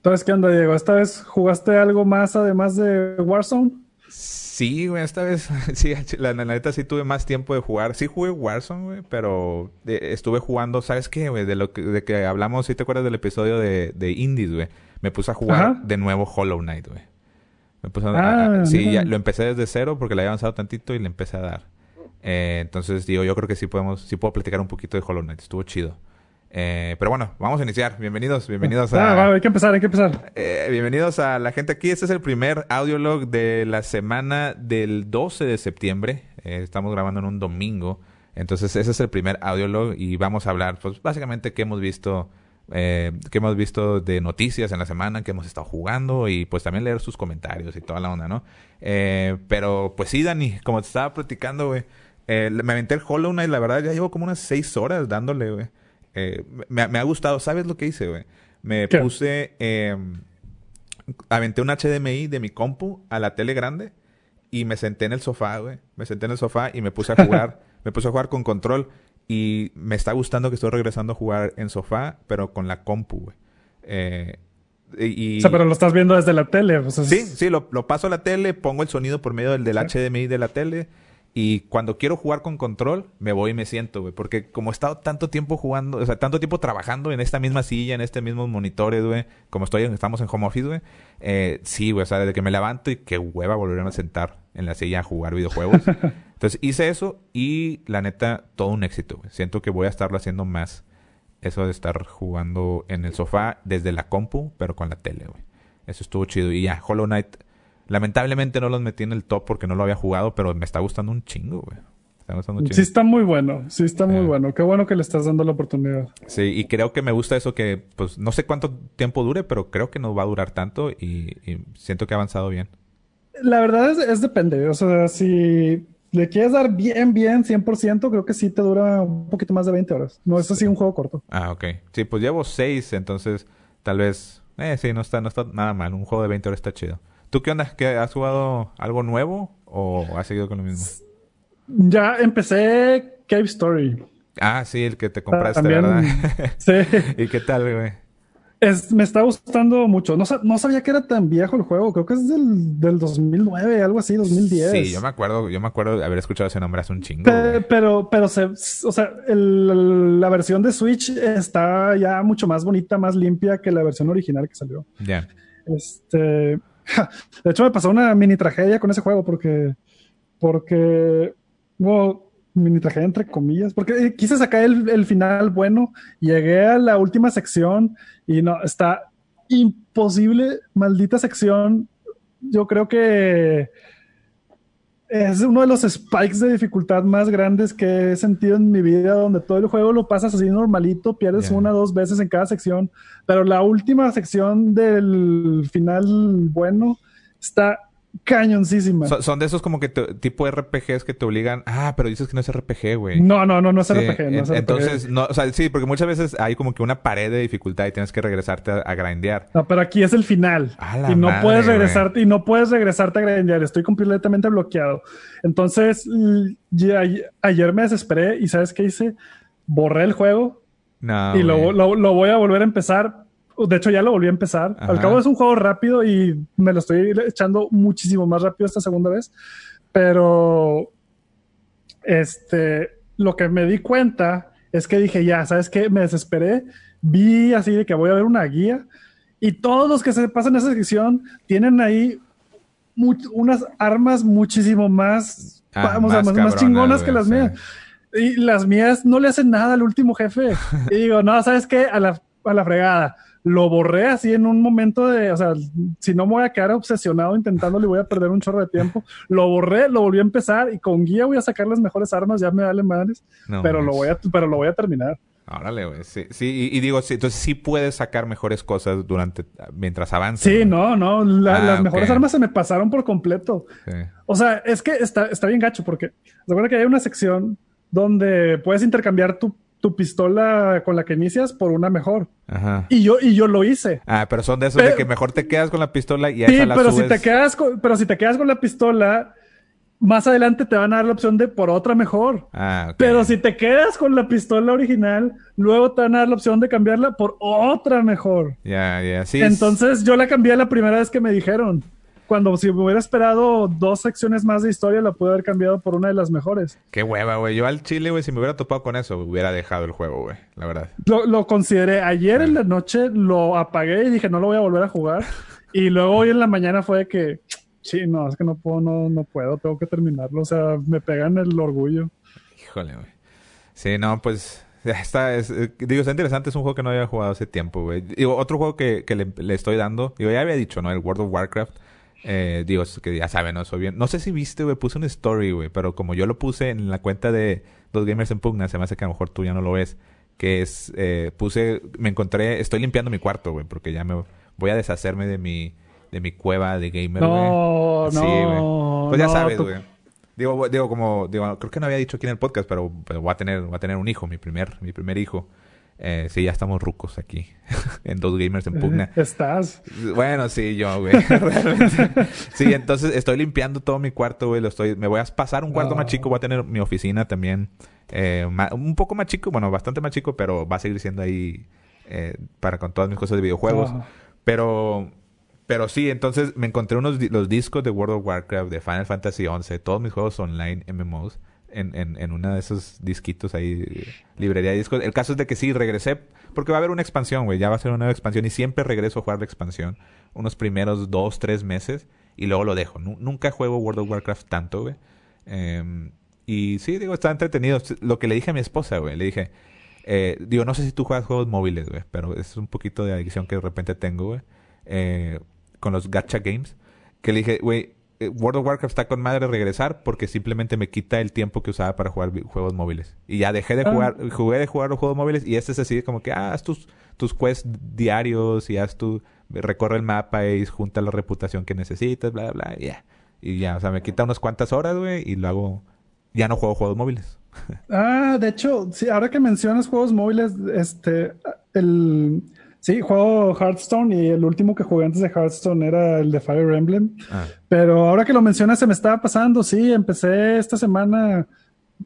Entonces, ¿qué onda, Diego? ¿Esta vez jugaste algo más además de Warzone? Sí, güey, esta vez, sí, la, neta sí tuve más tiempo de jugar. Sí jugué Warzone, güey, pero estuve jugando, ¿sabes qué, güey? De lo que, de que hablamos, si te acuerdas del episodio de, de Indies, güey. Me puse a jugar de nuevo Hollow Knight, güey. Me puse a, ah, sí, ya, lo empecé desde cero porque le había avanzado tantito y le empecé a dar. Eh, entonces, digo, yo creo que sí podemos, sí puedo platicar un poquito de Hollow Knight. Estuvo chido. Eh, pero bueno, vamos a iniciar. Bienvenidos, bienvenidos a... Ah, hay que empezar, hay que empezar. Eh, bienvenidos a la gente aquí. Este es el primer audiolog de la semana del 12 de septiembre. Eh, estamos grabando en un domingo. Entonces ese es el primer audiolog y vamos a hablar, pues básicamente qué hemos visto, eh, qué hemos visto de noticias en la semana, que hemos estado jugando y pues también leer sus comentarios y toda la onda, ¿no? Eh, pero pues sí, Dani, como te estaba platicando, güey, eh, me aventé el Hollow Knight, la verdad ya llevo como unas seis horas dándole, güey. Eh, me, ha gustado. ¿Sabes lo que hice, güey? Me puse... Eh, aventé un HDMI de mi compu a la tele grande y me senté en el sofá, güey. Me senté en el sofá y me puse a jugar. me puse a jugar con control. Y me está gustando que estoy regresando a jugar en sofá, pero con la compu, güey. Eh, y, o sea, pero lo estás viendo desde la tele. Sí, sí, lo, lo, paso a la tele, pongo el sonido por medio del, del HDMI de la tele y cuando quiero jugar con control, me voy y me siento, güey. Porque como he estado tanto tiempo jugando, o sea, tanto tiempo trabajando en esta misma silla, en este mismo monitores, güey. Como estoy, estamos en home office, güey. Eh, sí, güey, o sea, desde que me levanto y qué hueva volverme a sentar en la silla a jugar videojuegos. Entonces hice eso y la neta, todo un éxito, güey. Siento que voy a estarlo haciendo más. Eso de estar jugando en el sofá desde la compu, pero con la tele, güey. Eso estuvo chido. Y ya, Hollow Knight Lamentablemente no los metí en el top porque no lo había jugado, pero me está gustando un chingo, güey. Sí está muy bueno, sí está muy bueno. Qué bueno que le estás dando la oportunidad. Sí, y creo que me gusta eso que, pues, no sé cuánto tiempo dure, pero creo que no va a durar tanto y, siento que ha avanzado bien. La verdad es, es, depende, o sea, si le quieres dar bien, bien, 100%, creo que sí te dura un poquito más de 20 horas. No es así un juego corto. Ah, ok. Sí, pues llevo 6, entonces tal vez, eh, sí, no está, no está nada mal. Un juego de 20 horas está chido. ¿Tú qué onda? ¿Que ¿Has jugado algo nuevo o has seguido con lo mismo? Ya empecé Cave Story. Ah, sí, el que te compraste, ¿verdad? Sí. ¿Y qué tal, güey? Es, me está gustando mucho. No, no, sabía que era tan viejo el juego. Creo que es del, del 2009, algo así, 2010. Sí, yo me acuerdo, yo me acuerdo de haber escuchado ese nombre hace un chingo. pero, pero se, o sea, la versión de Switch está ya mucho más bonita, más limpia que la versión original que salió. Ya. Este, de hecho, me pasó una mini tragedia con ese juego porque, porque, bueno, mini tragedia entre comillas, porque quise sacar el, el final bueno, llegué a la última sección y no, está imposible, maldita sección. Yo creo que es uno de los spikes de dificultad más grandes que he sentido en mi vida, donde todo el juego lo pasas así normalito, pierdes una o dos veces en cada sección, pero la última sección del final bueno está cañoncísima. Son, de esos como que tipo RPGs que te obligan, ah, pero dices que no es RPG, güey. No, no, no, no es RPG. No es entonces, no, o sea, sí, porque muchas veces hay como que una pared de dificultad y tienes que regresarte a, grindear. No, pero aquí es el final. y no puedes regresarte, y no puedes regresarte a grindear. Estoy completamente bloqueado. Entonces, ayer me desesperé y ¿sabes qué hice? Borré el juego. No, y lo, lo voy a volver a empezar de hecho, ya lo volví a empezar. Al cabo es un juego rápido y me lo estoy echando muchísimo más rápido esta segunda vez. Pero este, lo que me di cuenta es que dije, ya, ¿sabes qué? Me desesperé. Vi así de que voy a ver una guía y todos los que se pasan esa sección tienen ahí unas armas muchísimo más, ah, vamos, más, más, chingonas que las mías. Y las mías no le hacen nada al último jefe. y digo, no, ¿sabes qué? A la, a la fregada lo borré así en un momento de, o sea, si no me voy a quedar obsesionado intentándolo y voy a perder un chorro de tiempo, lo borré, lo volví a empezar y con guía voy a sacar las mejores armas, ya me vale madres, pero lo voy a, pero lo voy a terminar. Órale, güey. Sí, sí y, digo, sí, entonces sí puedes sacar mejores cosas durante, mientras avanzas. Sí, no, no, las ah, mejores armas se me pasaron por completo. O sea, es que está, está bien gacho porque, recuerda que hay una sección donde puedes intercambiar tu tu pistola con la que inicias por una mejor. Ajá. Y yo, y yo lo hice. Ah, pero son de esos de que mejor te quedas con la pistola y a sí, esa la pero si te quedas con, pero si te quedas con la pistola más adelante te van a dar la opción de por otra mejor. Ah, Pero si te quedas con la pistola original, luego te van a dar la opción de cambiarla por otra mejor. Ya, ya, sí. Entonces yo la cambié la primera vez que me dijeron. Cuando si me hubiera esperado dos secciones más de historia, la pude haber cambiado por una de las mejores. Qué hueva, güey. Yo al chile, güey, si me hubiera topado con eso, hubiera dejado el juego, güey. La verdad. Lo, lo consideré. Ayer en la noche lo apagué y dije, no lo voy a volver a jugar. y luego hoy en la mañana fue que Sí, no, es que no puedo, no, no puedo, tengo que terminarlo. O sea, me pegan el orgullo. Híjole, güey. Sí, no, pues está, es, eh, digo, está interesante, es un juego que no había jugado hace tiempo, güey. Digo, otro juego que, que le, estoy dando, digo, ya había dicho, ¿no? El World of Warcraft. Eh, digo, que ya saben, ¿no? Soy bien. No sé si viste, güey, puse un story, güey, pero como yo lo puse en la cuenta de Dos Gamers en Pugna, se me hace que a lo mejor tú ya no lo ves. Que es, eh, puse, me encontré, estoy limpiando mi cuarto, güey, porque ya me voy a deshacerme de mi de mi cueva de gamer, No, no. Sí, güey. Pues ya sabes, güey. Digo, digo, como, digo, creo que no había dicho aquí en el podcast, pero, pero voy a tener, voy a tener un hijo, mi primer, mi primer hijo. Eh, sí, ya estamos rucos aquí. en dos gamers en pugna. ¿Estás? Bueno, sí, yo, güey. Realmente. Sí, entonces estoy limpiando todo mi cuarto, güey. Lo estoy, me voy a pasar un cuarto más chico. Voy a tener mi oficina también. Eh, un poco más chico, bueno, bastante más chico, pero va a seguir siendo ahí eh, para con todas mis cosas de videojuegos. Pero pero sí, entonces me encontré unos los discos de World of Warcraft, de Final Fantasy XI, todos mis juegos online, MMOs, en, en, uno de esos disquitos ahí, librería de discos. El caso es de que sí, regresé, porque va a haber una expansión, güey, ya va a ser una nueva expansión y siempre regreso a jugar la expansión unos primeros dos, tres meses y luego lo dejo. nunca juego World of Warcraft tanto, güey. Em, y sí, digo, está entretenido. Lo que le dije a mi esposa, güey, le dije, eh, digo, no sé si tú juegas juegos móviles, güey, pero es un poquito de adicción que de repente tengo, güey. Eh, con los gacha games, que le dije, güey, World of Warcraft está con madre regresar porque simplemente me quita el tiempo que usaba para jugar juegos móviles. Y ya dejé de ah. jugar, jugué de jugar los juegos móviles y este es así como que, ah, haz tus, tus quests diarios y haz tu, recorre el mapa y junta la reputación que necesitas, bla, bla, y ya. Y ya, o sea, me quita unas cuantas horas, güey, y luego ya no juego juegos móviles. ah, de hecho, sí, ahora que mencionas juegos móviles, este, el Sí, juego Hearthstone y el último que jugué antes de Hearthstone era el de Fire Emblem. Ah. Pero ahora que lo mencionas se me estaba pasando, sí, empecé esta semana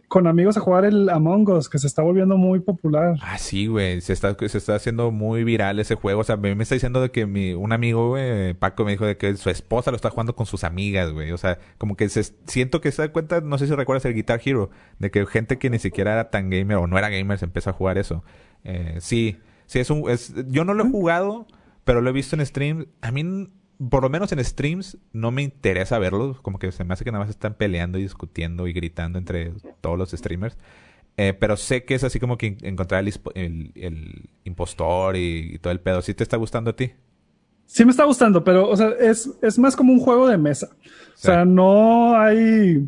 con amigos a jugar el Among Us, que se está volviendo muy popular. Ah, sí, güey, se está, se está haciendo muy viral ese juego. O sea, me, me está diciendo de que mi, un amigo, güey, Paco, me dijo de que su esposa lo está jugando con sus amigas, güey. O sea, como que se, siento que se da cuenta, no sé si recuerdas el Guitar Hero, de que gente que ni siquiera era tan gamer o no era gamer se empieza a jugar eso. Eh, sí, Sí, es un. Es, yo no lo he jugado, pero lo he visto en streams. A mí, por lo menos en streams, no me interesa verlo. Como que se me hace que nada más están peleando y discutiendo y gritando entre todos los streamers. Eh, pero sé que es así como que encontrar el, el, impostor y, todo el pedo. ¿Sí te está gustando a ti? Sí me está gustando, pero o sea, es, es más como un juego de mesa. O sea, no hay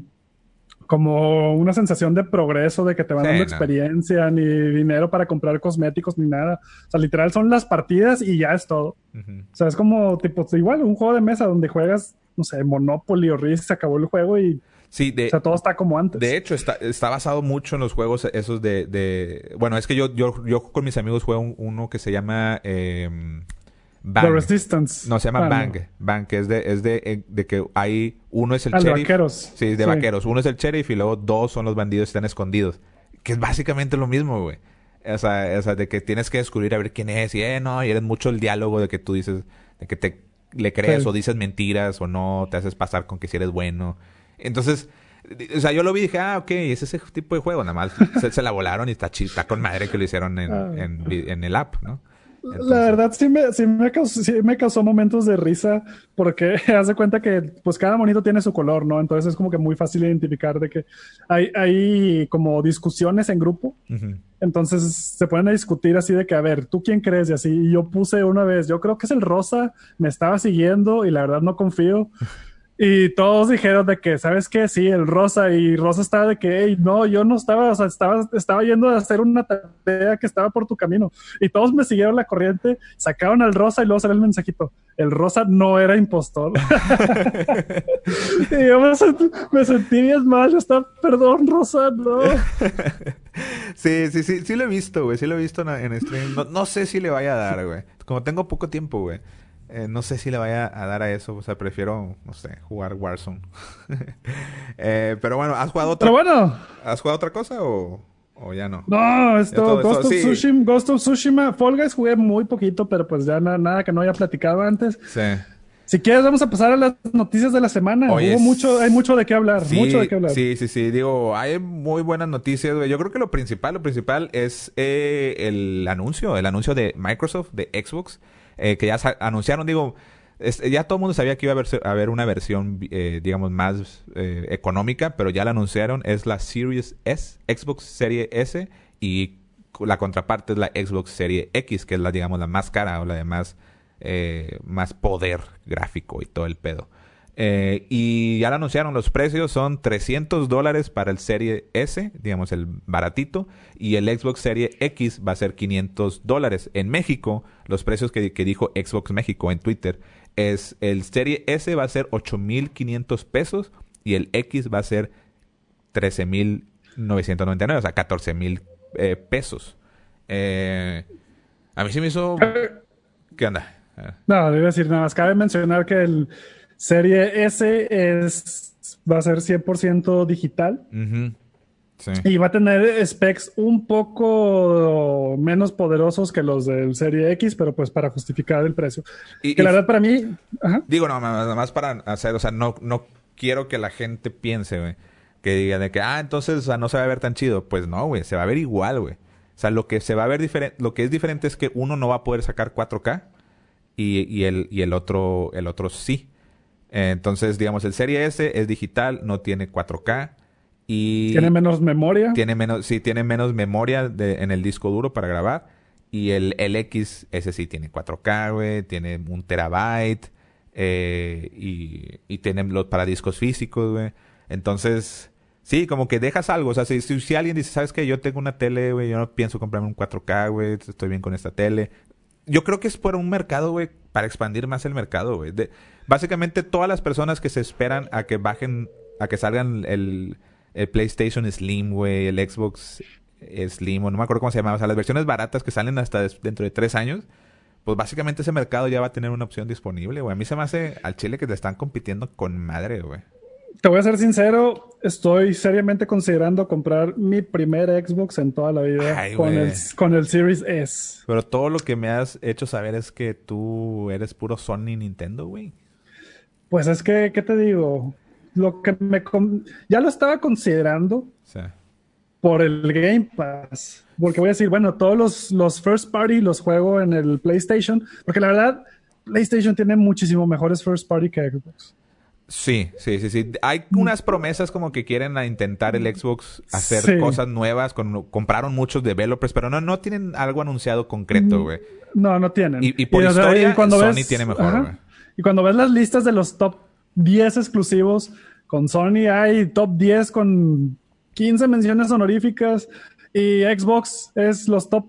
como una sensación de progreso, de que te van dando experiencia, ni dinero para comprar cosméticos, ni nada. O sea, literal son las partidas y ya es todo. O sea, es como, tipo, igual, un juego de mesa donde juegas, no sé, Monopoly o Risk, se acabó el juego y... Sí, de, o sea, todo está como antes. De hecho, está, está basado mucho en los juegos esos de... de bueno, es que yo, yo, yo con mis amigos juego uno que se llama... Eh, Bang. The Resistance. No, se llama ah, Bang. Bang, que es de, es de, eh, de que hay uno es el ah, sheriff. De vaqueros. Sí, de vaqueros. Uno es el sheriff y luego dos son los bandidos que están escondidos. Que es básicamente lo mismo, güey. O sea, o sea, de que tienes que descubrir a ver quién es. Y, eh, no, y eres mucho el diálogo de que tú dices, de que te le crees o dices mentiras o no, te haces pasar con que si eres bueno. Entonces, o sea, yo lo vi y dije, ah, ok, es ese tipo de juego. Nada más se, la volaron y está, está con madre que lo hicieron en, ah. en, en el app, ¿no? La verdad sí me, sí me, causó, sí me causó momentos de risa porque hace cuenta que pues cada monito tiene su color, ¿no? Entonces es como que muy fácil identificar de que hay, hay como discusiones en grupo. Entonces se pueden a discutir así de que, a ver, ¿tú quién crees? Y así, y yo puse una vez, yo creo que es el rosa, me estaba siguiendo y la verdad no confío. Y todos dijeron de que, ¿sabes qué? Sí, el Rosa. Y Rosa estaba de que, hey, no, yo no estaba, o sea, estaba, estaba yendo a hacer una tarea que estaba por tu camino. Y todos me siguieron la corriente, sacaron al Rosa y luego salió el mensajito. El Rosa no era impostor. y yo me sentí, bien mal. Yo estaba, perdón, Rosa, no. sí, sí, sí, sí lo he visto, güey. Sí lo he visto en, stream. No, no sé si le vaya a dar, güey. Como tengo poco tiempo, güey. Eh, no sé si le vaya a dar a eso. O sea, prefiero, no sé, jugar Warzone. eh, pero bueno, ¿has jugado otra? Pero bueno. ¿Has jugado otra cosa o, o ya no? No, esto, Ghost, of Tsushima, Ghost of Tsushima, Fall Guys jugué muy poquito, pero pues ya nada que no haya platicado antes. Sí. Si quieres, vamos a pasar a las noticias de la semana. Hubo mucho, hay mucho de qué hablar, mucho de qué hablar. Sí, sí, sí. Digo, hay muy buenas noticias, güey. Yo creo que lo principal, lo principal es eh, el anuncio, el anuncio de Microsoft, de Xbox, eh, que ya anunciaron, digo, ya todo el mundo sabía que iba a haber, una versión, eh, digamos, más económica, pero ya la anunciaron. Es la Series S, Xbox Series S, y la contraparte es la Xbox Series X, que es la, digamos, la más cara o la de más eh, más poder gráfico y todo el pedo. Eh, y ya lo anunciaron, los precios son 300 dólares para el Serie S, digamos el baratito, y el Xbox Serie X va a ser 500 dólares. En México, los precios que, dijo Xbox México en Twitter es el Serie S va a ser 8.500 pesos y el X va a ser 13.999, o sea, 14.000 eh, pesos. a mí sí me hizo... ¿Qué onda? No, debo decir nada más. Cabe mencionar que el Serie S es, va a ser 100% digital. Y va a tener specs un poco menos poderosos que los del Serie X, pero pues para justificar el precio. Y, que la verdad para mí... Digo, no, nada más para hacer, o sea, no, no quiero que la gente piense, güey, que diga de que, ah, entonces no se va a ver tan chido. Pues no, güey, se va a ver igual, güey. O sea, lo que se va a ver diferente, lo que es diferente es que uno no va a poder sacar 4K y, y, el, y el, otro, el otro sí. Entonces, digamos, el Serie S es digital, no tiene 4K. Y tiene menos memoria. Tiene menos, sí, tiene menos memoria de, en el disco duro para grabar. Y el, el X, ese sí tiene 4K, güey, tiene un terabyte. Eh, y, y tiene los para discos físicos, güey. Entonces, sí, como que dejas algo. O sea, si, si, alguien dice, ¿sabes qué? Yo tengo una tele, güey, yo no pienso comprarme un 4K, güey, estoy bien con esta tele yo creo que es por un mercado, güey, para expandir más el mercado, güey. Básicamente todas las personas que se esperan a que bajen, a que salgan el, PlayStation Slim, güey, el Xbox Slim, o no me acuerdo cómo se llamaba, o sea, las versiones baratas que salen hasta dentro de tres años, pues básicamente ese mercado ya va a tener una opción disponible, güey. A mí se me hace al chile que te están compitiendo con madre, güey te voy a ser sincero, estoy seriamente considerando comprar mi primer Xbox en toda la vida con, el, con el Series S. Pero todo lo que me has hecho saber es que tú eres puro Sony Nintendo, güey. Pues es que, ¿qué te digo? Lo que me... Ya lo estaba considerando por el Game Pass. Porque voy a decir, bueno, todos los, los first party los juego en el PlayStation. Porque la verdad, PlayStation tiene muchísimo mejores first party que Xbox. Sí, sí, sí, sí. Hay unas promesas como que quieren intentar el Xbox hacer cosas nuevas. compraron muchos developers, pero no, no tienen algo anunciado concreto, güey. No, no tienen. Y, por historia, cuando Sony tiene mejor, güey. Y cuando ves las listas de los top 10 exclusivos, con Sony hay top 10 con 15 menciones honoríficas y Xbox es los top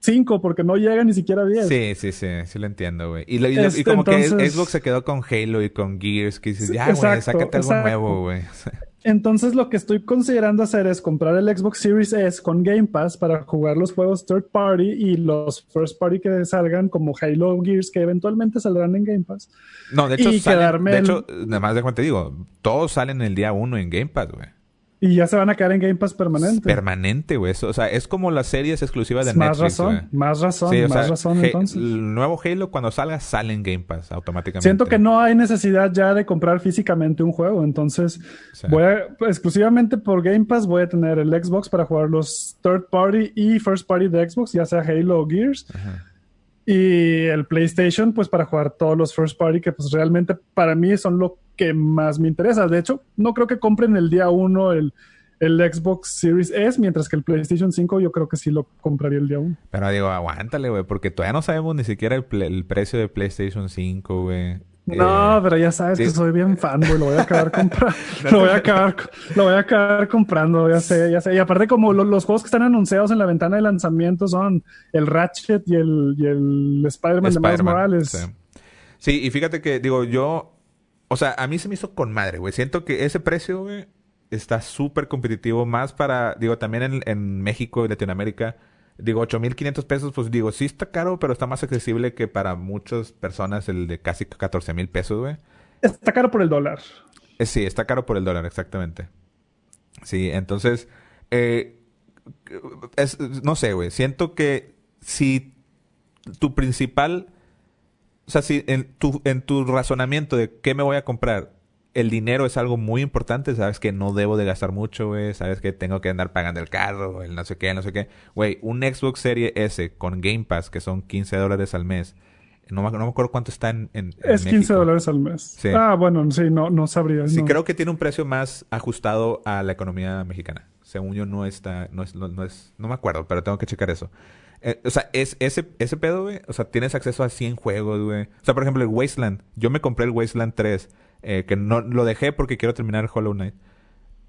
5 porque no llega ni siquiera a 10. Sí, sí, sí, sí lo entiendo, güey. Y, y, como que Xbox se quedó con Halo y con Gears, que dices, ya, güey, sácate algo nuevo, güey. Entonces lo que estoy considerando hacer es comprar el Xbox Series S con Game Pass para jugar los juegos third party y los first party que salgan como Halo Gears que eventualmente saldrán en Game Pass. No, de hecho, de hecho, nada más de cuenta te digo, todos salen el día 1 en Game Pass, güey. Y ya se van a quedar en Game Pass permanente. Permanente, güey. O sea, es como las series exclusivas de más Razón, más razón, más razón, entonces. El nuevo Halo, cuando salga, sale en Game Pass automáticamente. Siento que no hay necesidad ya de comprar físicamente un juego. Entonces, voy a, exclusivamente por Game Pass voy a tener el Xbox para jugar los third party y first party de Xbox, ya sea Halo o Gears. Y el PlayStation, pues para jugar todos los first party que pues realmente para mí son lo que más me interesa. De hecho, no creo que compren el día uno el, el Xbox Series S, mientras que el PlayStation 5 yo creo que sí lo compraría el día uno. Pero digo, aguántale, güey, porque todavía no sabemos ni siquiera el, precio de PlayStation 5, güey. No, eh, pero ya sabes que soy bien fan, güey. Lo voy a acabar comprando. lo voy a acabar, lo voy a acabar comprando, ya sé, ya sé. Y aparte, como los juegos que están anunciados en la ventana de lanzamiento son el Ratchet y el, y el Spider-Man de Miles Morales. Sí. sí, y fíjate que, digo, yo o sea, a mí se me hizo con madre, güey. Siento que ese precio, güey, está súper competitivo. Más para, digo, también en, México y Latinoamérica. Digo, 8.500 pesos, pues digo, sí está caro, pero está más accesible que para muchas personas el de casi 14.000 pesos, güey. Está caro por el dólar. Eh, sí, está caro por el dólar, exactamente. Sí, entonces, eh, es, no sé, güey. Siento que si tu principal, o sea, si en tu, en tu razonamiento de qué me voy a comprar, el dinero es algo muy importante, sabes que no debo de gastar mucho, güey, sabes que tengo que andar pagando el carro, el no sé qué, no sé qué. Güey, un Xbox Series S con Game Pass, que son 15 dólares al mes, no, me acuerdo cuánto está en, en Es 15 dólares al mes. Ah, bueno, sí, no, no sabría. Sí, creo que tiene un precio más ajustado a la economía mexicana. Según yo no está, no es, no, es, no me acuerdo, pero tengo que checar eso. Eh, o sea, es ese, ese pedo, güey. O sea, tienes acceso a 100 juegos, güey. O sea, por ejemplo, el Wasteland. Yo me compré el Wasteland 3 eh, que no lo dejé porque quiero terminar Hollow Knight.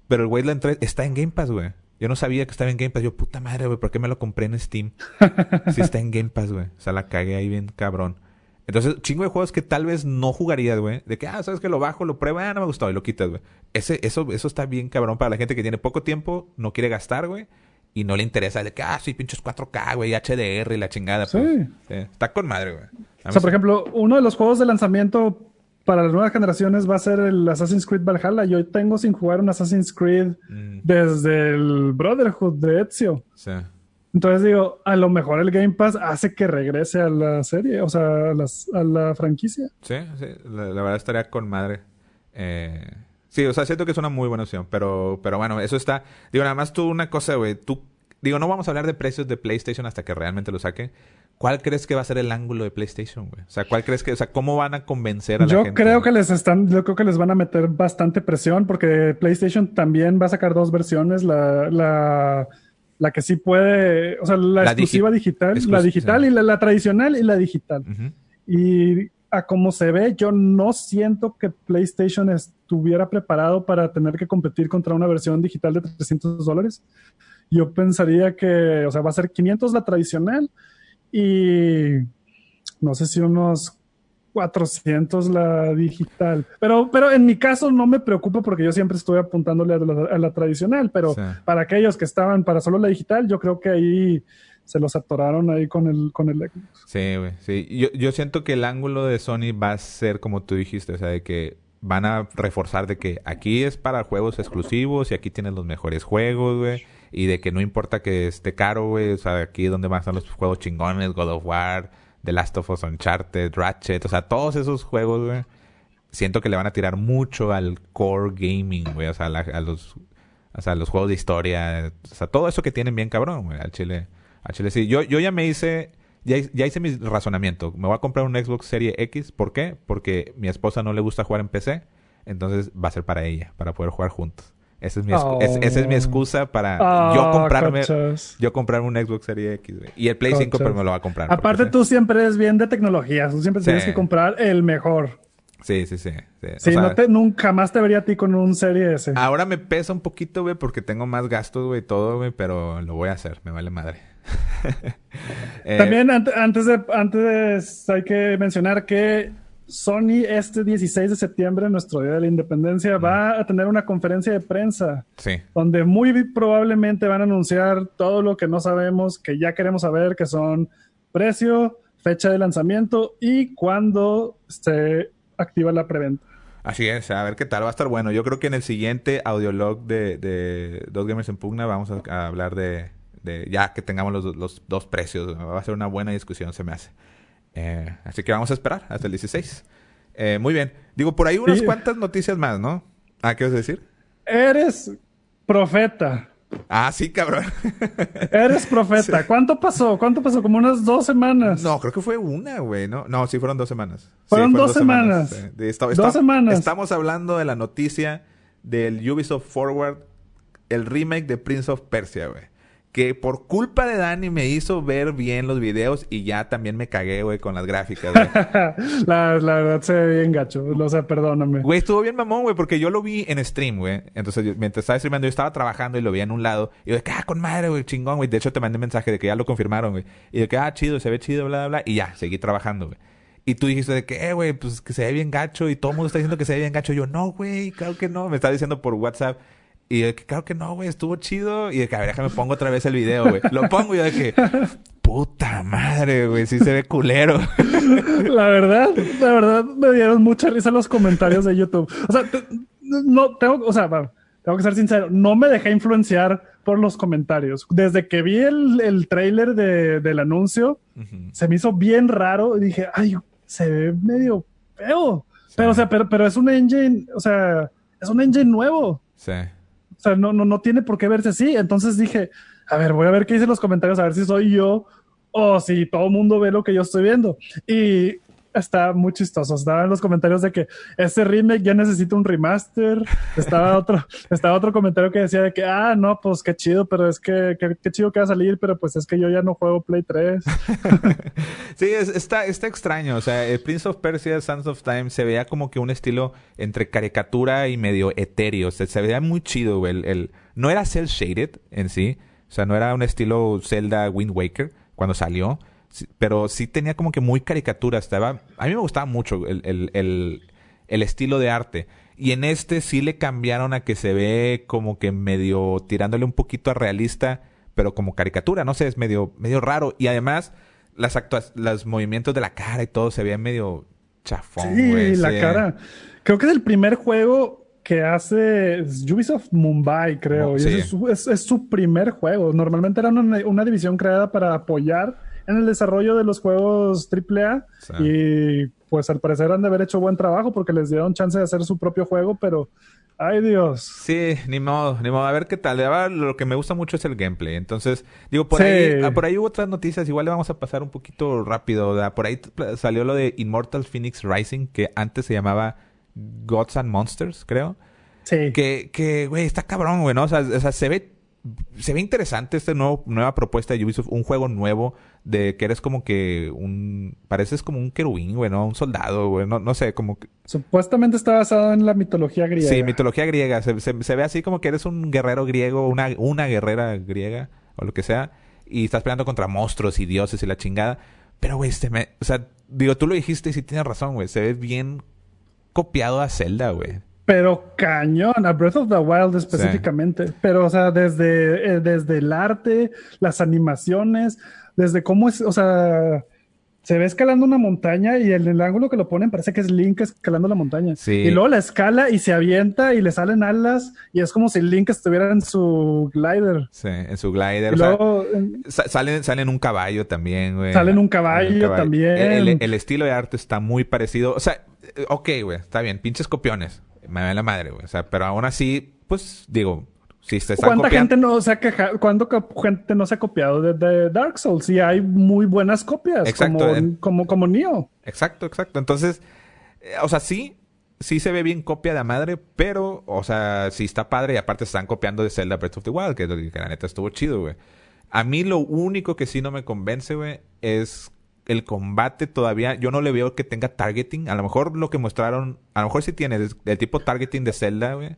Pero el Wasteland 3 está en Game Pass, güey. Yo no sabía que estaba en Game Pass. Yo, puta madre, güey, ¿por qué me lo compré en Steam? si está en Game Pass, güey. O sea, la cagué ahí bien cabrón. Entonces, chingo de juegos que tal vez no jugarías, güey. De que, ah, sabes que lo bajo, lo pruebo, ah, no me gustó y lo quitas, güey. Ese, eso, eso está bien cabrón para la gente que tiene poco tiempo, no quiere gastar, güey. Y no le interesa de que, ah, sí, pinches 4K, güey, HDR y la chingada. Pues. Sí. Está con madre, güey. O sea, por ejemplo, uno de los juegos de lanzamiento para las nuevas generaciones va a ser el Assassin's Creed Valhalla. Yo tengo sin jugar un Assassin's Creed mm. desde el Brotherhood de Ezio. Sí. Entonces digo, a lo mejor el Game Pass hace que regrese a la serie, o sea, a, la franquicia. Sí, sí, la, verdad estaría con madre. Eh, sí, o sea, siento que es una muy buena opción, pero, pero bueno, eso está. Digo, nada más tú una cosa, güey, tú. Digo, no vamos a hablar de precios de PlayStation hasta que realmente lo saquen. ¿Cuál crees que va a ser el ángulo de PlayStation, güey? O sea, ¿cuál crees que, o sea, cómo van a convencer a la yo gente? Yo creo que les están, yo creo que les van a meter bastante presión porque PlayStation también va a sacar dos versiones, la, la, la que sí puede, o sea, la, exclusiva digital, la digital y la, tradicional y la digital. Y a como se ve, yo no siento que PlayStation estuviera preparado para tener que competir contra una versión digital de 300 dólares. Yo pensaría que, o sea, va a ser 500 la tradicional y no sé si unos 400 la digital. Pero, pero en mi caso no me preocupa porque yo siempre estoy apuntándole a la, tradicional, pero para aquellos que estaban para solo la digital, yo creo que ahí se los atoraron ahí con el, con el Xbox. Sí, güey, sí. Yo, yo siento que el ángulo de Sony va a ser como tú dijiste, o sea, de que van a reforzar de que aquí es para juegos exclusivos y aquí tienes los mejores juegos, güey y de que no importa que esté caro, güey, o sea, aquí donde van a estar los juegos chingones, God of War, The Last of Us Uncharted, Ratchet, o sea, todos esos juegos, güey, siento que le van a tirar mucho al core gaming, güey, o sea, a, los o sea, los juegos de historia, o sea, todo eso que tienen bien cabrón, güey, al chile, al chile sí. Yo, yo ya me hice, ya, ya hice mi razonamiento. Me voy a comprar un Xbox Serie X, ¿por qué? Porque mi esposa no le gusta jugar en PC, entonces va a ser para ella, para poder jugar juntos. Esa es mi, esa es mi oh. excusa para yo ah, comprarme yo comprarme un Xbox Series X. Y el Play 5 pero me lo va a comprar. Aparte tú siempre eres bien de tecnología. Tú siempre tienes que comprar el mejor. Sí, sí, sí. Sí, no te, nunca más te vería a ti con un Serie S. Ahora me pesa un poquito, güey, porque tengo más gastos, güey, todo, güey, pero lo voy a hacer. Me vale madre. Eh, También antes de, antes de, hay que mencionar que Sony este 16 de septiembre, nuestro Día de la Independencia, va a tener una conferencia de prensa donde muy probablemente van a anunciar todo lo que no sabemos, que ya queremos saber, que son precio, fecha de lanzamiento y cuándo se activa la preventa. Así es, a ver qué tal, va a estar bueno. Yo creo que en el siguiente audiolog de, de Dos Gamers en Pugna vamos a, hablar de, ya que tengamos los, los dos precios. Va a ser una buena discusión, se me hace. Eh, así que vamos a esperar hasta el 16. Eh, muy bien. Digo, por ahí unas cuantas noticias más, ¿no? Ah, ¿qué vas a decir? Eres profeta. Ah, sí, cabrón. Eres profeta. ¿Cuánto pasó? ¿Cuánto pasó? Como unas dos semanas. No, creo que fue una, güey. No, no sí, fueron dos semanas. Fueron, dos, semanas. dos semanas. Estamos hablando de la noticia del Ubisoft Forward, el remake de Prince of Persia, güey que por culpa de Dani me hizo ver bien los videos y ya también me cagué, güey, con las gráficas, güey. la, verdad se ve bien gacho, o sea, perdóname. Güey, estuvo bien mamón, güey, porque yo lo vi en stream, güey. Entonces, mientras estaba streamando, yo estaba trabajando y lo vi en un lado. Y yo de que, ah, con madre, güey, chingón, güey. De hecho, te mandé un mensaje de que ya lo confirmaron, güey. Y de que, ah, chido, se ve chido, bla, bla, bla. Y ya, seguí trabajando, güey. Y tú dijiste de que, eh, güey, pues que se ve bien gacho y todo el mundo está diciendo que se ve bien gacho. Y yo, no, güey, claro que no. Me está diciendo por WhatsApp Y de que, claro que no, güey, estuvo chido. Y de que, a ver, déjame pongo otra vez el video, güey. Lo pongo y yo de que, puta madre, güey, sí se ve culero. La verdad, la verdad, me dieron mucha risa los comentarios de YouTube. O sea, no, tengo, o sea, tengo que ser sincero, no me dejé influenciar por los comentarios. Desde que vi el, el trailer de, del anuncio, se me hizo bien raro y dije, ay, se ve medio feo. Pero, o sea, pero, pero es un engine, o sea, es un engine nuevo. Sí. O sea, no, no, no tiene por qué verse así. Entonces dije, a ver, voy a ver qué dicen los comentarios, a ver si soy yo o si todo el mundo ve lo que yo estoy viendo. Y está muy chistoso. Estaba en los comentarios de que ese remake ya necesita un remaster. Estaba otro, estaba otro comentario que decía de que, ah, no, pues qué chido, pero es que qué, chido que va a salir, pero pues es que yo ya no juego Play 3. sí, está, está extraño. O sea, el Prince of Persia, Sons of Time, se veía como que un estilo entre caricatura y medio etéreo. se veía muy chido, El, el, no era cel shaded en sí. O sea, no era un estilo Zelda Wind Waker cuando salió pero sí tenía como que muy caricatura. Estaba, a mí me gustaba mucho el, el, el, el, estilo de arte. Y en este sí le cambiaron a que se ve como que medio tirándole un poquito a realista, pero como caricatura, no sé, es medio, medio raro. Y además, las los movimientos de la cara y todo se veían medio chafón. Sí, la cara. Creo que es el primer juego que hace Ubisoft Mumbai, creo. y es, es, su primer juego. Normalmente era una, una división creada para apoyar en el desarrollo de los juegos AAA y pues al parecer han de haber hecho buen trabajo porque les dieron chance de hacer su propio juego, pero ay Dios. Sí, ni modo, ni modo, a ver qué tal. lo que me gusta mucho es el gameplay. Entonces, digo, por ahí ah, por ahí hubo otras noticias, igual le vamos a pasar un poquito rápido, por ahí salió lo de Immortal Phoenix Rising que antes se llamaba Gods and Monsters, creo. Sí. Que que güey, está cabrón, güey, ¿no? O sea, o sea se ve se ve interesante esta nueva propuesta de Ubisoft, un juego nuevo de que eres como que un... pareces como un querubín, güey, ¿no? Un soldado, güey, no, no sé, como que... Supuestamente está basado en la mitología griega. Sí, mitología griega, se, se, ve así como que eres un guerrero griego, una, una guerrera griega, o lo que sea, y estás peleando contra monstruos y dioses y la chingada, pero, güey, este me... o sea, digo, tú lo dijiste y sí tienes razón, güey, se ve bien copiado a Zelda, güey pero cañón, a Breath of the Wild específicamente. Pero, o sea, desde, eh, desde el arte, las animaciones, desde cómo es, o sea, se ve escalando una montaña y en el ángulo que lo ponen parece que es Link escalando la montaña. Y luego la escala y se avienta y le salen alas y es como si Link estuviera en su glider. Sí, en su glider. salen, salen un caballo también, güey. Salen un caballo, también. El, el, estilo de arte está muy parecido. O sea, ok, güey, está bien, pinches copiones me da la madre, güey. O sea, pero aún así, pues digo, si se ¿Cuánta gente no se ha quejado, cuánta gente no se ha copiado de, Dark Souls? Y hay muy buenas copias, exacto, como, como, como Neo. Exacto, exacto. Entonces, eh, o sea, sí, sí se ve bien copia de madre, pero, o sea, sí está padre y aparte están copiando de Zelda Breath of the Wild, que, que la neta estuvo chido, güey. A mí lo único que sí no me convence, güey, es el combate todavía, yo no le veo que tenga targeting. A lo mejor lo que mostraron, a lo mejor sí tiene el tipo targeting de Zelda, güey.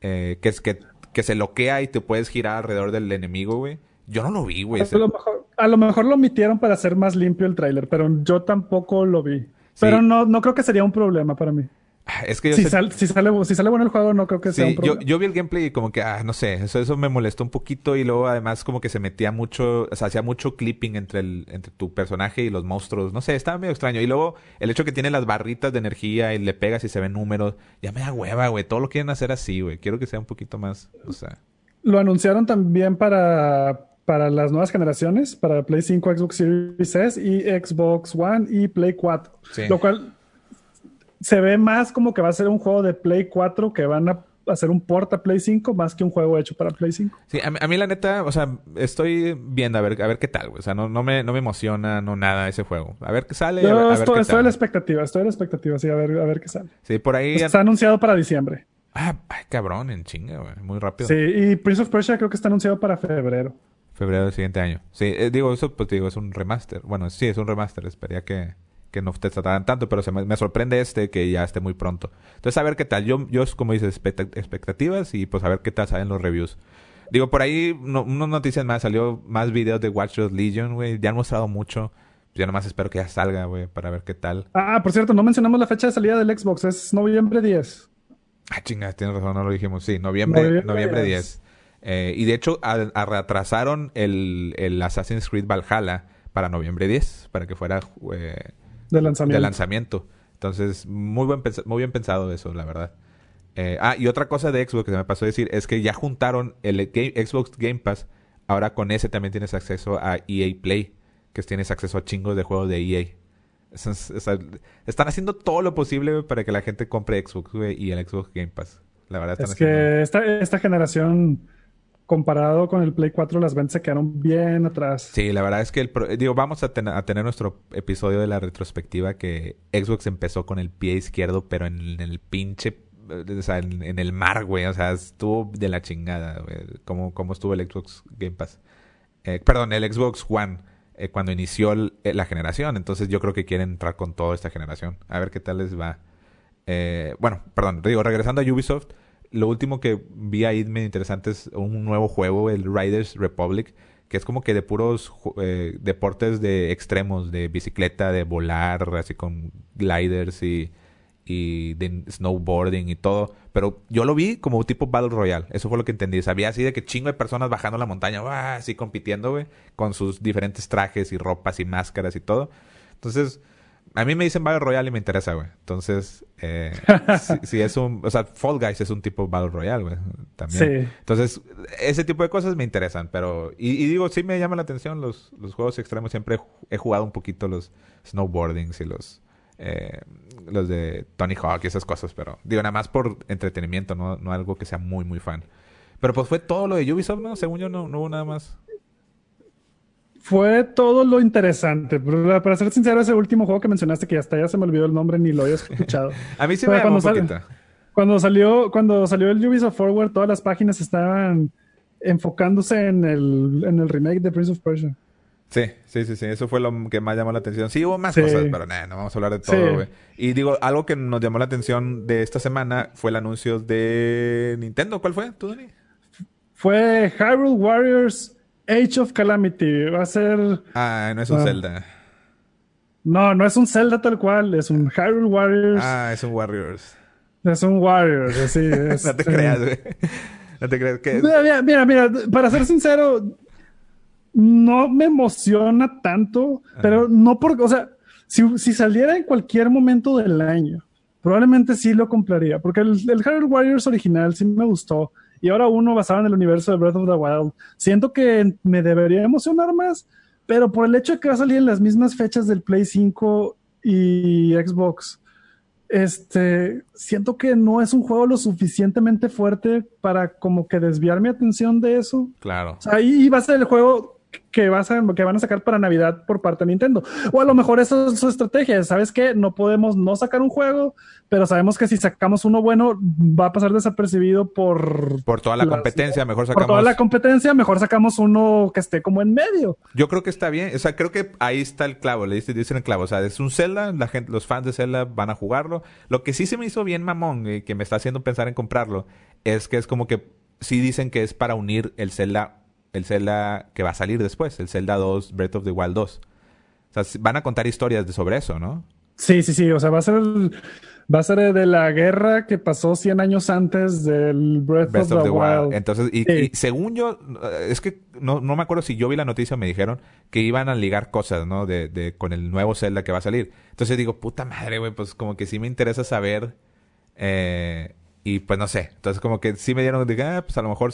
Eh, que es que, que se loquea y te puedes girar alrededor del enemigo, güey. Yo no lo vi, güey. A, lo mejor, a lo mejor lo omitieron para hacer más limpio el tráiler, pero yo tampoco lo vi. Pero no, no creo que sería un problema para mí. Es que si, sale, si sale bueno el juego, no creo que sea un problema. Yo, yo vi el gameplay y como que, ah, no sé, eso, eso me molestó un poquito y luego además como que se metía mucho, o sea, hacía mucho clipping entre, el, entre tu personaje y los monstruos. No sé, estaba medio extraño. Y luego el hecho que tiene las barritas de energía y le pegas y se ven números, ya me da hueva, güey. Todo lo quieren hacer así, güey. Quiero que sea un poquito más, o sea. Lo anunciaron también para, para las nuevas generaciones, para Play 5, Xbox Series S y Xbox One y Play 4. Lo cual se ve más como que va a ser un juego de Play 4 que van a hacer un port a Play 5 más que un juego hecho para Play 5. Sí, a mí, la neta, o sea, estoy viendo a ver, a ver qué tal, güey. O sea, no, no, me, no me emociona, no nada ese juego. A ver qué sale. Yo estoy, estoy a la expectativa, estoy a la expectativa, sí, a ver, a ver qué sale. Sí, por ahí. Está anunciado para diciembre. Ah, ay, cabrón, en chinga, güey. Muy rápido. Sí, y Prince of Persia creo que está anunciado para febrero. Febrero del siguiente año. Sí, eh, digo, eso, pues digo, es un remaster. Bueno, sí, es un remaster. Esperaría que, que no te trataran tanto, pero se me, sorprende este que ya esté muy pronto. Entonces, a ver qué tal. Yo, yo como dices, expectativas y pues a ver qué tal salen los reviews. Digo, por ahí, no, unas noticias más, salió más videos de Watch Dogs Legion, güey. Ya han mostrado mucho. Ya nomás espero que ya salga, güey, para ver qué tal. Ah, por cierto, no mencionamos la fecha de salida del Xbox, es noviembre 10. Ah, chingas, tienes razón, no lo dijimos. Sí, noviembre, noviembre, 10. Eh, y de hecho, a, retrasaron el, el, Assassin's Creed Valhalla para noviembre 10, para que fuera eh, de, lanzamiento. de lanzamiento. Entonces, muy, buen, muy bien pensado eso, la verdad. Eh, ah, y otra cosa de Xbox que se me pasó a decir es que ya juntaron el Xbox Game Pass. Ahora con ese también tienes acceso a EA Play, que tienes acceso a chingos de juegos de EA. están haciendo todo lo posible para que la gente compre Xbox y el Xbox Game Pass. La verdad, es que esta, esta generación comparado con el Play 4, las ventas se quedaron bien atrás. Sí, la verdad es que, el digo, vamos a, tener nuestro episodio de la retrospectiva que Xbox empezó con el pie izquierdo, pero en, el pinche, o sea, en, el mar, güey. O sea, estuvo de la chingada, güey. Como estuvo el Xbox Game Pass. Eh, perdón, el Xbox One. Eh, cuando inició eh, la generación. Entonces yo creo que quieren entrar con toda esta generación. A ver qué tal les va. bueno, perdón, digo, regresando a Ubisoft, lo último que vi ahí medio interesante es un nuevo juego, el Riders Republic, que es como que de puros eh, deportes de extremos, de bicicleta, de volar, así con gliders y, y de snowboarding y todo. Pero yo lo vi como tipo Battle Royale. Eso fue lo que entendí. Sabía así de que chingo de personas bajando la montaña, así compitiendo, güey, con sus diferentes trajes y ropas y máscaras y todo. Entonces, a mí me dicen Battle Royale y me interesa, güey. Entonces, eh, si, es un... O sea, Fall Guys es un tipo Battle Royale, güey. También. Sí. Entonces, ese tipo de cosas me interesan. Pero... Y, digo, sí me llama la atención los, los juegos extremos. Siempre he, jugado un poquito los snowboardings y los... Eh, los de Tony Hawk y esas cosas. Pero digo, nada más por entretenimiento, no, no algo que sea muy, muy fan. Pero pues fue todo lo de Ubisoft, ¿no? Según yo, no, no hubo nada más fue todo lo interesante. Para ser sincero, ese último juego que mencionaste, que hasta ya se me olvidó el nombre ni lo había escuchado. a mí sí me cuando, un cuando salió, cuando salió el Ubisoft Forward, todas las páginas estaban enfocándose en el, en el remake de Prince of Persia. Sí, sí, sí, sí. Eso fue lo que más llamó la atención. Sí, hubo más cosas, pero no vamos a hablar de todo, güey. Y digo, algo que nos llamó la atención de esta semana fue el anuncio de Nintendo. ¿Cuál fue, tú, Dani? Fue Hyrule Warriors Age of Calamity. Va a ser. Ah, no es un ah. Zelda. No, no es un Zelda tal cual. Es un Hyrule Warriors. Ah, es un Warriors. Es un Warriors, sí. no te creas, güey. No te creas que. Mira, mira, mira, para ser sincero, no me emociona tanto, pero no porque, o sea, si, si, saliera en cualquier momento del año, probablemente sí lo compraría, porque el, el Hyrule Warriors original sí me gustó y ahora uno basado en el universo de Breath of the Wild. Siento que me debería emocionar más, pero por el hecho de que va a salir en las mismas fechas del Play 5 y Xbox, este, siento que no es un juego lo suficientemente fuerte para como que desviar mi atención de eso. Claro. O sea, ahí va a ser el juego que, vas a, que van a sacar para Navidad por parte de Nintendo. O a lo mejor esa es su estrategia. ¿Sabes qué? No podemos no sacar un juego, pero sabemos que si sacamos uno bueno, va a pasar desapercibido por... Por toda la competencia, mejor sacamos... Por toda la competencia, mejor sacamos uno que esté como en medio. Yo creo que está bien. O sea, creo que ahí está el clavo. Le dicen el clavo. O sea, es un Zelda, la gente, los fans de Zelda van a jugarlo. Lo que sí se me hizo bien mamón y que me está haciendo pensar en comprarlo es que es como que sí dicen que es para unir el Zelda el Zelda que va a salir después, el Zelda 2, Breath of the Wild 2. O sea, van a contar historias de sobre eso, ¿no? Sí, sí, sí. O sea, va a ser, va a ser de la guerra que pasó 100 años antes del Breath, of, the, Wild. Entonces, y, según yo, es que no, no me acuerdo si yo vi la noticia me dijeron que iban a ligar cosas, ¿no? De, de, con el nuevo Zelda que va a salir. Entonces digo, puta madre, güey, pues como que sí me interesa saber. Eh, y pues no sé. Entonces como que sí me dieron de, ah, pues a lo mejor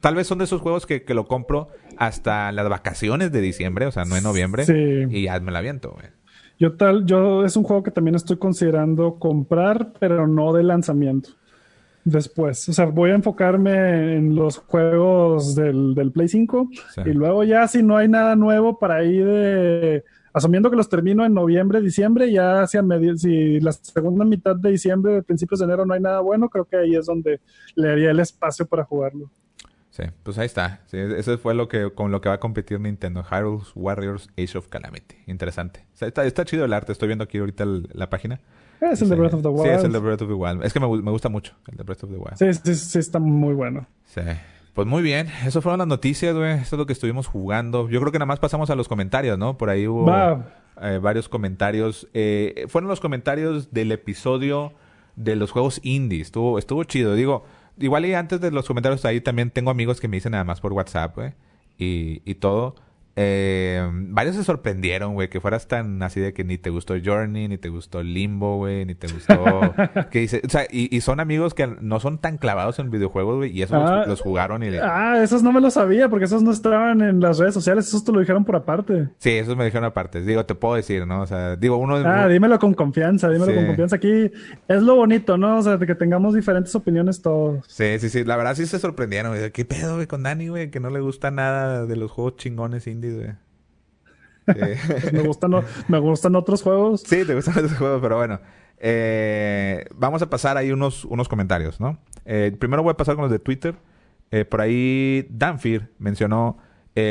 tal vez son de esos juegos que, que, lo compro hasta las vacaciones de diciembre, o sea, no en noviembre. Y ya me la aviento, güey. Yo tal, yo es un juego que también estoy considerando comprar, pero no de lanzamiento. Después, o sea, voy a enfocarme en los juegos del, del Play 5 y luego ya si no hay nada nuevo para ir de, asumiendo que los termino en noviembre, diciembre, ya hacia medio, si la segunda mitad de diciembre, principios de enero no hay nada bueno, creo que ahí es donde le haría el espacio para jugarlo. Sí, pues ahí está. Sí, eso fue lo que con lo que va a competir Nintendo. Hyrule Warriors Age of Calamity. Interesante. está, está, chido el arte. Estoy viendo aquí ahorita la página. Es el de Breath of the Wild. Sí, es el de Breath of the Wild. Es que me, me, gusta mucho el de Breath of the Wild. Sí, sí, sí, está muy bueno. Sí. Pues muy bien. Eso fueron las noticias, güey. Eso es lo que estuvimos jugando. Yo creo que nada más pasamos a los comentarios, ¿no? Por ahí hubo eh, varios comentarios. Eh, fueron los comentarios del episodio de los juegos indie. Estuvo, estuvo chido. Digo, igual y antes de los comentarios ahí también tengo amigos que me dicen nada más por WhatsApp. Y, y todo. Eh, varios se sorprendieron, güey, que fueras tan así de que ni te gustó Journey, ni te gustó Limbo, güey, ni te gustó... que dice, o sea, y, son amigos que no son tan clavados en videojuegos, güey, y esos los, ah. jugaron y... Le... Ah, esos no me lo sabía, porque esos no estaban en las redes sociales, esos te lo dijeron por aparte. Sí, esos me dijeron aparte. Digo, te puedo decir, ¿no? O sea, digo, uno... Ah, dímelo con confianza, dímelo con confianza. Aquí es lo bonito, ¿no? O sea, de que tengamos diferentes opiniones todos. Sí, sí, sí. La verdad sí se sorprendieron, güey. ¿Qué pedo, güey, con Dani, güey? Que no le gusta nada de los juegos chingones güey me, gustan, me gustan otros juegos. Sí, te gustan otros juegos, pero bueno. Eh, vamos a pasar ahí unos, unos comentarios, ¿no? Eh, primero voy a pasar con los de Twitter. Eh, por ahí Danfir mencionó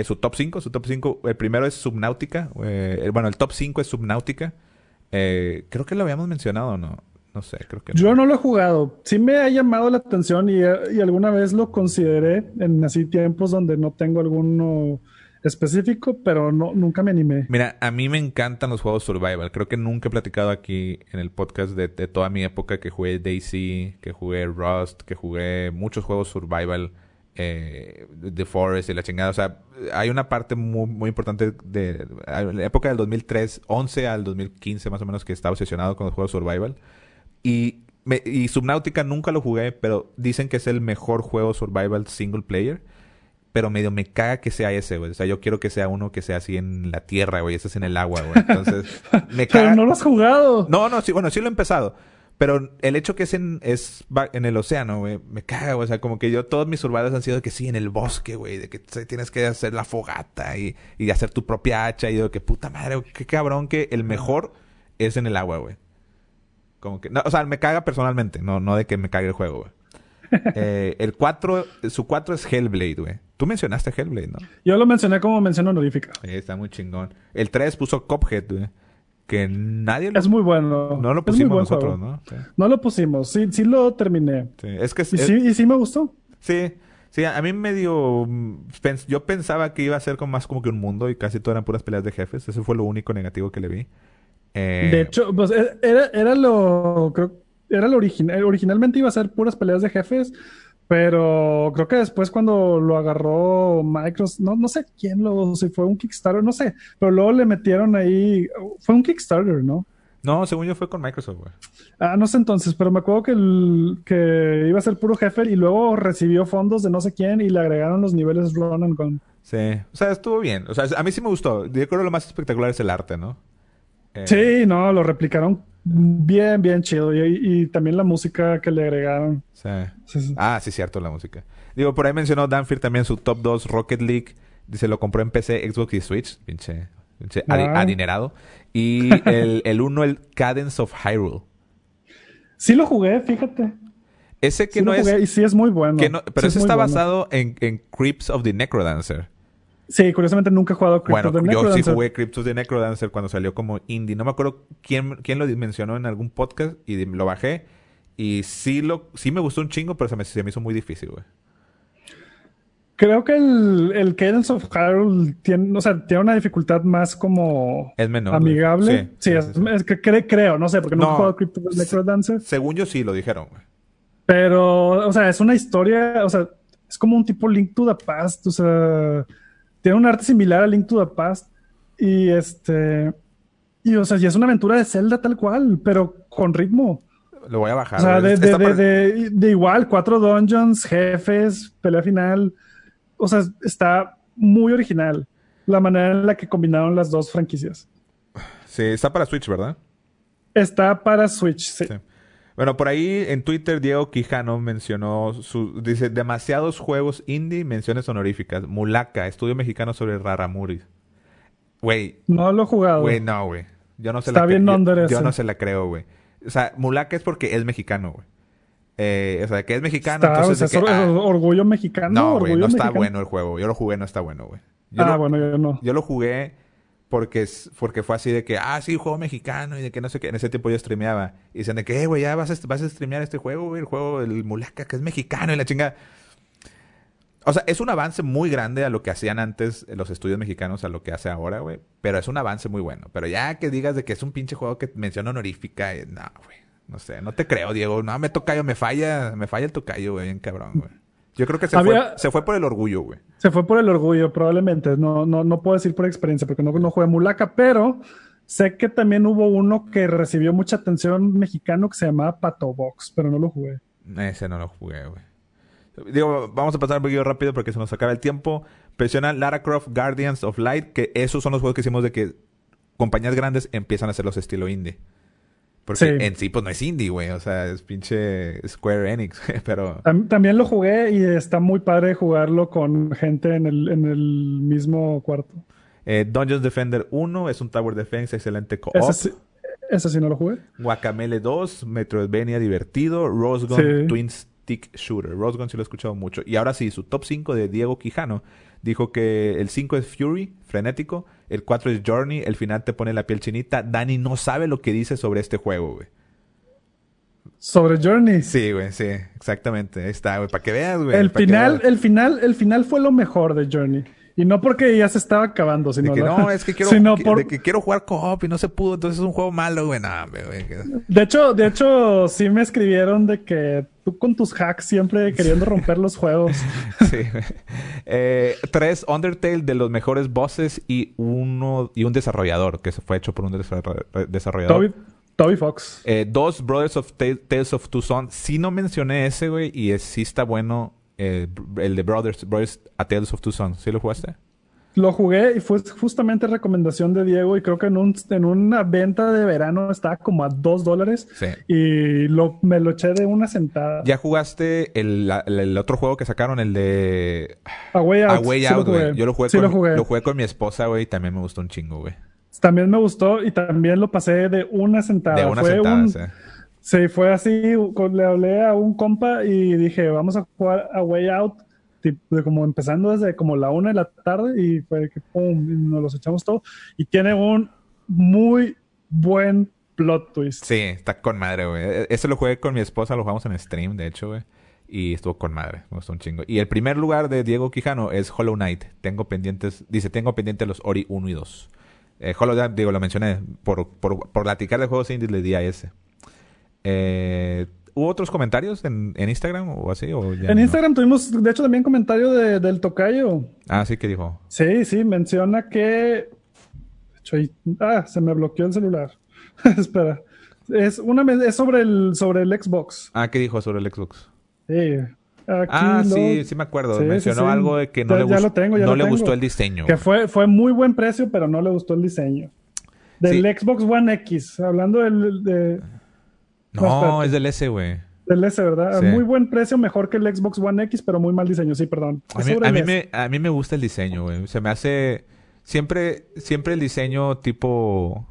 su top 5. Su top 5, el primero es Subnautica. bueno, el top 5 es Subnautica. creo que lo habíamos mencionado, ¿no? No sé, creo que Yo no lo he jugado. Sí me ha llamado la atención y, y alguna vez lo consideré en así tiempos donde no tengo alguno específico, pero no, nunca me animé. Mira, a mí me encantan los juegos survival. Creo que nunca he platicado aquí en el podcast de, toda mi época que jugué Daisy, que jugué Rust, que jugué muchos juegos survival. Eh, The Forest y la chingada. O sea, hay una parte muy, muy importante de la época del 2003, 11 al 2015 más o menos, que estaba obsesionado con los juegos survival. Y, y Subnautica nunca lo jugué, pero dicen que es el mejor juego survival single player pero medio me caga que sea ese, güey. O sea, yo quiero que sea uno que sea así en la tierra, güey. Ese es en el agua, güey. Entonces, me caga. Pero no lo has jugado. No, no, sí, bueno, sí lo he empezado. Pero el hecho que es en, es en el océano, güey, me caga, güey. O sea, como que yo, todos mis survivals han sido de que sí, en el bosque, güey. De que tienes que hacer la fogata y, y hacer tu propia hacha. Y de que puta madre, güey, qué cabrón que el mejor es en el agua, güey. Como que, no, o sea, me caga personalmente, no, no de que me cague el juego, güey. Eh, el 4, su 4 es Hellblade, güey. Tú mencionaste Hellblade, ¿no? Yo lo mencioné como mención honorífica. está muy chingón. El 3 puso Cophead, güey. Que nadie lo... Es muy bueno. No lo pusimos nosotros, ¿no? No lo pusimos. Sí, sí lo terminé. Sí. Es que... ¿Y, sí, y sí me gustó. Sí. Sí, a mí medio... Yo pensaba que iba a ser como más como que un mundo y casi todo eran puras peleas de jefes. Eso fue lo único negativo que le vi. Eh... De hecho, pues e, era, era lo... Creo era lo original. Originalmente iba a ser puras peleas de jefes, pero creo que después cuando lo agarró Microsoft, no, no sé quién lo, si fue un Kickstarter, no sé, pero luego le metieron ahí, fue un Kickstarter, ¿no? No, según yo fue con Microsoft, güey. Ah, no sé entonces, pero me acuerdo que, el, que iba a ser puro jefe y luego recibió fondos de no sé quién y le agregaron los niveles run and gun. Sí, o sea, estuvo bien. O sea, a mí sí me gustó. Yo creo que lo más espectacular es el arte, ¿no? Eh, sí, no, lo replicaron bien, bien chido. Y, también la música que le agregaron. Sí. Ah, sí, cierto, la música. Digo, por ahí mencionó Danfir también su top 2 Rocket League. Dice, lo compró en PC, Xbox y Switch. Pinche, pinche ah. adinerado. Y el, el uno, el Cadence of Hyrule. Sí lo jugué, fíjate. Ese que no es... Y sí es muy bueno. pero ese está basado en, en Creeps of the Necrodancer. Sí, curiosamente nunca he jugado Crypt of the Necrodancer. Yo sí jugué Crypt of the Necrodancer cuando salió como indie. No me acuerdo quién, quién lo mencionó en algún podcast y lo bajé. Y sí, lo, sí me gustó un chingo, pero se me, se me hizo muy difícil, güey. Creo que el, el Cadence of Hyrule tiene, o sea, tiene una dificultad más como es menor, amigable. Sí, es, que creo, no sé, porque no, he jugado Crypt of the Necrodancer. Según yo sí lo dijeron, güey. Pero, o sea, es una historia, o sea, es como un tipo Link to the Past, o sea, tiene un arte similar a Link to the Past. Y este. Y o sea, y es una aventura de Zelda tal cual, pero con ritmo. Lo voy a bajar. O sea, de, igual, cuatro dungeons, jefes, pelea final. O sea, está muy original la manera en la que combinaron las dos franquicias. Sí, está para Switch, ¿verdad? Está para Switch, sí. Bueno, por ahí en Twitter Diego Quijano mencionó, su, dice, demasiados juegos indie, menciones honoríficas. Mulaka, estudio mexicano sobre Raramuri. Güey. No lo he jugado. Güey, no, güey. Yo no se Está la bien yo, yo, no se la creo, güey. O sea, Mulaka es porque es mexicano, güey. Eh, o sea, que es mexicano. entonces es ah, orgullo mexicano. No, güey, no está bueno el juego. Yo lo jugué, no está bueno, güey. Ah, bueno, yo no. Yo lo jugué porque, porque fue así de que, ah, sí, juego mexicano y de que no sé qué. En ese tiempo yo streameaba. Y dicen de que, eh, güey, ya vas a, vas a streamear este juego, güey, el juego del Mulaka, que es mexicano y la chinga. O sea, es un avance muy grande a lo que hacían antes los estudios mexicanos a lo que hace ahora, güey. Pero es un avance muy bueno. Pero ya que digas de que es un pinche juego que menciona honorífica, eh, no, güey. No sé, no te creo, Diego. No, me tocayo, me falla, me falla el tocayo, güey, bien cabrón, güey. Yo creo que se, fue, se fue por el orgullo, güey. Se fue por el orgullo, probablemente. No, no, no puedo decir por experiencia, porque no, no jugué Mulaca, pero sé que también hubo uno que recibió mucha atención mexicano que se llamaba Pato Box, pero no lo jugué. Ese no lo jugué, güey. Digo, vamos a pasar un poquito rápido porque se nos acaba el tiempo. Presiona Lara Croft Guardians of Light, que esos son los juegos que hicimos de que compañías grandes empiezan a hacer los estilo indie. Porque en sí, pues no es indie, güey. O sea, es pinche Square Enix, pero... También lo jugué y está muy padre jugarlo con gente en el, en el mismo cuarto. Eh, Dungeons Defender 1 es un Tower Defense excelente co Ese sí, no lo jugué. Guacamele 2, Metroidvania divertido, Rose Gun Twin Stick Shooter. Rose Gun sí lo he escuchado mucho. Y ahora sí, su top 5 de Diego Quijano dijo que el 5 es Fury, frenético. El 4 es Journey. El final te pone la piel chinita. Dani no sabe lo que dice sobre este juego, güey. Sobre Journey. Sí, güey, sí, exactamente. Ahí está, güey, para que veas, güey. El final, el final, el final fue lo mejor de Journey. Y no porque ya se estaba acabando, sino de que no, es que quiero, de que quiero jugar co-op y no se pudo, entonces es un juego malo, güey. güey. De hecho, de hecho, sí me escribieron de que tú con tus hacks siempre queriendo romper los juegos. sí. Eh, tres Undertale de los mejores bosses y uno y un desarrollador que se fue hecho por un desarrollador. Toby, Fox. Eh, dos Brothers of Tales of Two Sons. Sí no mencioné ese, güey, y sí está bueno eh, el de Brothers, Brothers A Tales of Two Sons. ¿Sí lo jugaste? Lo jugué y fue justamente recomendación de Diego y creo que en, un, en una venta de verano estaba como a dos dólares sí. y lo, me lo eché de una sentada. ¿Ya jugaste el, el, otro juego que sacaron, el de... A Way Out. güey. Yo lo jugué, con, lo, jugué. con mi esposa, güey, y también me gustó un chingo, güey. También me gustó y también lo pasé de una sentada. De una sentada, sí. Sí, fue así, le hablé a un compa y dije, vamos a jugar a Way Out, tipo, como empezando desde como la una de la tarde y fue que pum, nos los echamos todo. Y tiene un muy buen plot twist. Sí, está con madre, güey. E-, ese lo jugué con mi esposa, lo jugamos en stream, de hecho, güey. Y estuvo con madre, me gustó un chingo. Y el primer lugar de Diego Quijano es Hollow Knight. Tengo pendientes, dice, tengo pendientes los Ori 1 y 2. Eh, Hollow Knight, digo, lo mencioné, por, por, por platicar de juegos indie le di a ese. Eh, ¿Hubo otros comentarios en, Instagram o así? en Instagram tuvimos, de hecho, también comentario del tocayo. Ah, sí, ¿qué dijo? Sí, sí, menciona que... ah, se me bloqueó el celular. Espera. Es, una, es sobre, el, sobre el Xbox. Ah, ¿qué dijo sobre el Xbox? Sí. ah, sí, sí me acuerdo. Mencionó algo de que no, le, gustó, no le gustó el diseño. Que fue, fue muy buen precio, pero no le gustó el diseño. Del Xbox One X. Hablando del, de, no, es del S, güey. Del S, ¿verdad? Muy buen precio, mejor que el Xbox One X, pero muy mal diseño, sí, perdón. A mí, me, a mí me gusta el diseño, güey. Se me hace... Siempre, siempre el diseño tipo...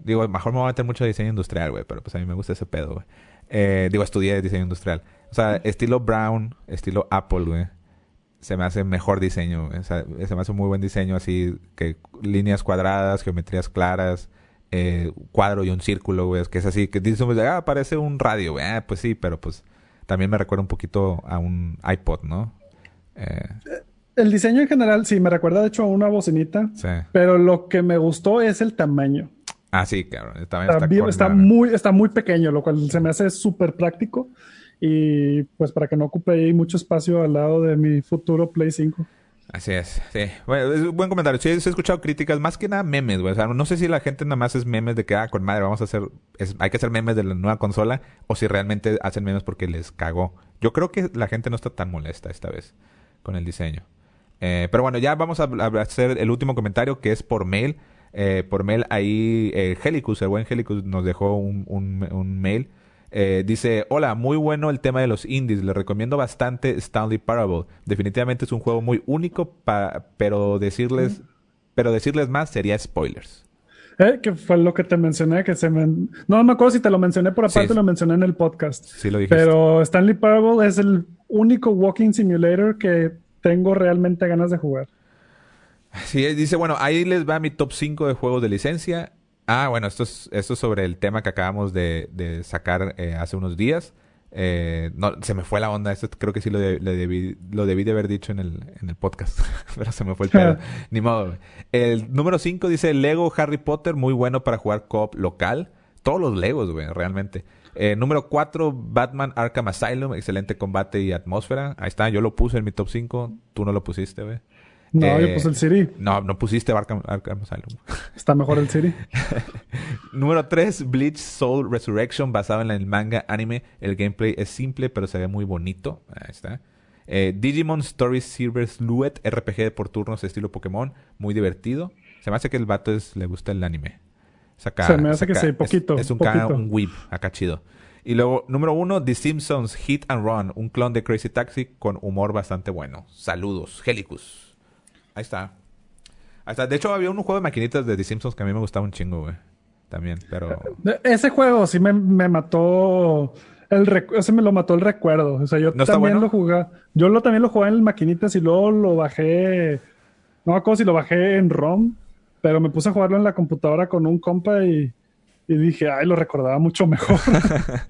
Digo, mejor me voy a meter mucho diseño industrial, güey, pero pues a mí me gusta ese pedo, güey. Eh, digo, estudié diseño industrial. O sea, estilo Brown, estilo Apple, güey. Se me hace mejor diseño, O sea, se me hace un muy buen diseño, así que líneas cuadradas, geometrías claras, eh, cuadro y un círculo, güey, que es así, que dices, ah, parece un radio, güey, ah, pues sí, pero pues también me recuerda un poquito a un iPod, ¿no? Eh, el diseño en general, sí, me recuerda de hecho a una bocinita, sí. pero lo que me gustó es el tamaño. Ah, sí, claro. Está, está, está muy, está muy pequeño, lo cual se me hace súper práctico. Y pues para que no ocupe ahí mucho espacio al lado de mi futuro Play 5. Así es, sí. Bueno, es un buen comentario. Sí, he escuchado críticas, más que nada memes, güey. No sé si la gente nada más es memes de que, ah, con madre, vamos a hacer, hay que hacer memes de la nueva consola, o si realmente hacen memes porque les cagó. Yo creo que la gente no está tan molesta esta vez con el diseño. Eh, pero bueno, ya vamos a, hacer el último comentario, que es por mail. Eh, por mail ahí, eh, Helicus, el buen Helicus, nos dejó un, un, un mail eh, dice, hola, muy bueno el tema de los indies, le recomiendo bastante Stanley Parable. Definitivamente es un juego muy único, pero decirles, pero decirles más sería spoilers. Eh, que fue lo que te mencioné, que se me... No me acuerdo si te lo mencioné por aparte, lo mencioné en el podcast. Sí, lo dijiste. Pero Stanley Parable es el único walking simulator que tengo realmente ganas de jugar. Sí, dice, bueno, ahí les va mi top 5 de juegos de licencia. Ah, bueno, esto es, esto sobre el tema que acabamos de, sacar eh, hace unos días. Eh, no, se me fue la onda. Esto creo que sí lo, debí, lo debí de haber dicho en el, en el podcast. pero se me fue el pedo. Ni modo. El número 5 dice Lego Harry Potter, muy bueno para jugar co local. Todos los Legos, güey, realmente. Eh, número 4, Batman Arkham Asylum. Excelente combate y atmósfera. Ahí está, yo lo puse en mi top 5. Tú no lo pusiste, güey. No, yo eh, puse el City. No, no pusiste Arkham, Asylum. Está mejor el City. Número 3, Bleach Soul Resurrection, basado en el manga anime. El gameplay es simple, pero se ve muy bonito. Ahí está. Eh, Digimon Story Silver Sluet, RPG por turnos estilo Pokémon. Muy divertido. Se me hace que el vato es, le gusta el anime. se me hace que sí, poquito. Es, un, poquito. un whip, acá chido. Y luego, número uno, The Simpsons Hit and Run, un clon de Crazy Taxi con humor bastante bueno. Saludos, Helicus. Ahí está. Ahí está. De hecho, había un juego de maquinitas de The Simpsons que a mí me gustaba un chingo, güey. También, pero... Ese juego sí me, mató... El ese me lo mató el recuerdo. O sea, yo también lo jugué. Yo lo, también lo jugué en maquinitas y luego lo bajé... No me acuerdo si lo bajé en ROM, pero me puse a jugarlo en la computadora con un compa y... Y dije, ay, lo recordaba mucho mejor.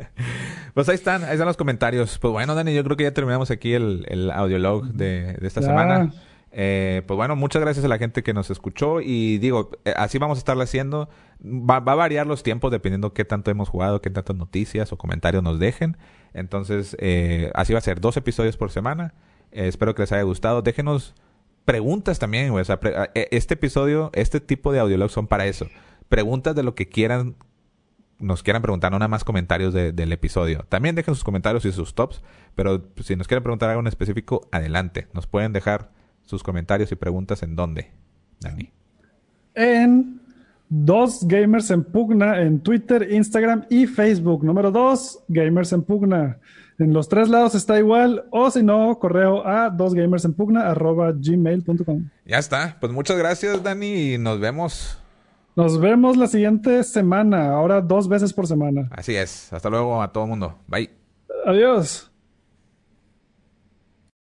pues ahí están, ahí están los comentarios. Pues bueno, Dani, yo creo que ya terminamos aquí el, el audiolog de, de esta semana. Eh, pues bueno, muchas gracias a la gente que nos escuchó y digo, eh, así vamos a estarlo haciendo. Va, a variar los tiempos dependiendo qué tanto hemos jugado, qué tantas noticias o comentarios nos dejen. Entonces, eh, así va a ser, dos episodios por semana. espero que les haya gustado. Déjenos preguntas también, sea, este episodio, este tipo de audiologs son para eso. Preguntas de lo que quieran nos quieran preguntar, no nada más comentarios del episodio. También dejen sus comentarios y sus tops, pero si nos quieren preguntar algo en específico, adelante. Nos pueden dejar sus comentarios y preguntas en dónde, Dani. En Dos Gamers en Pugna en Twitter, Instagram y Facebook. Número dos, Gamers en Pugna. En los tres lados está igual, o si no, correo a gmail.com Ya está. Pues muchas gracias, Dani, y nos vemos. Nos vemos la siguiente semana, ahora dos veces por semana. Así es. Hasta luego a todo el mundo. Bye. Adiós.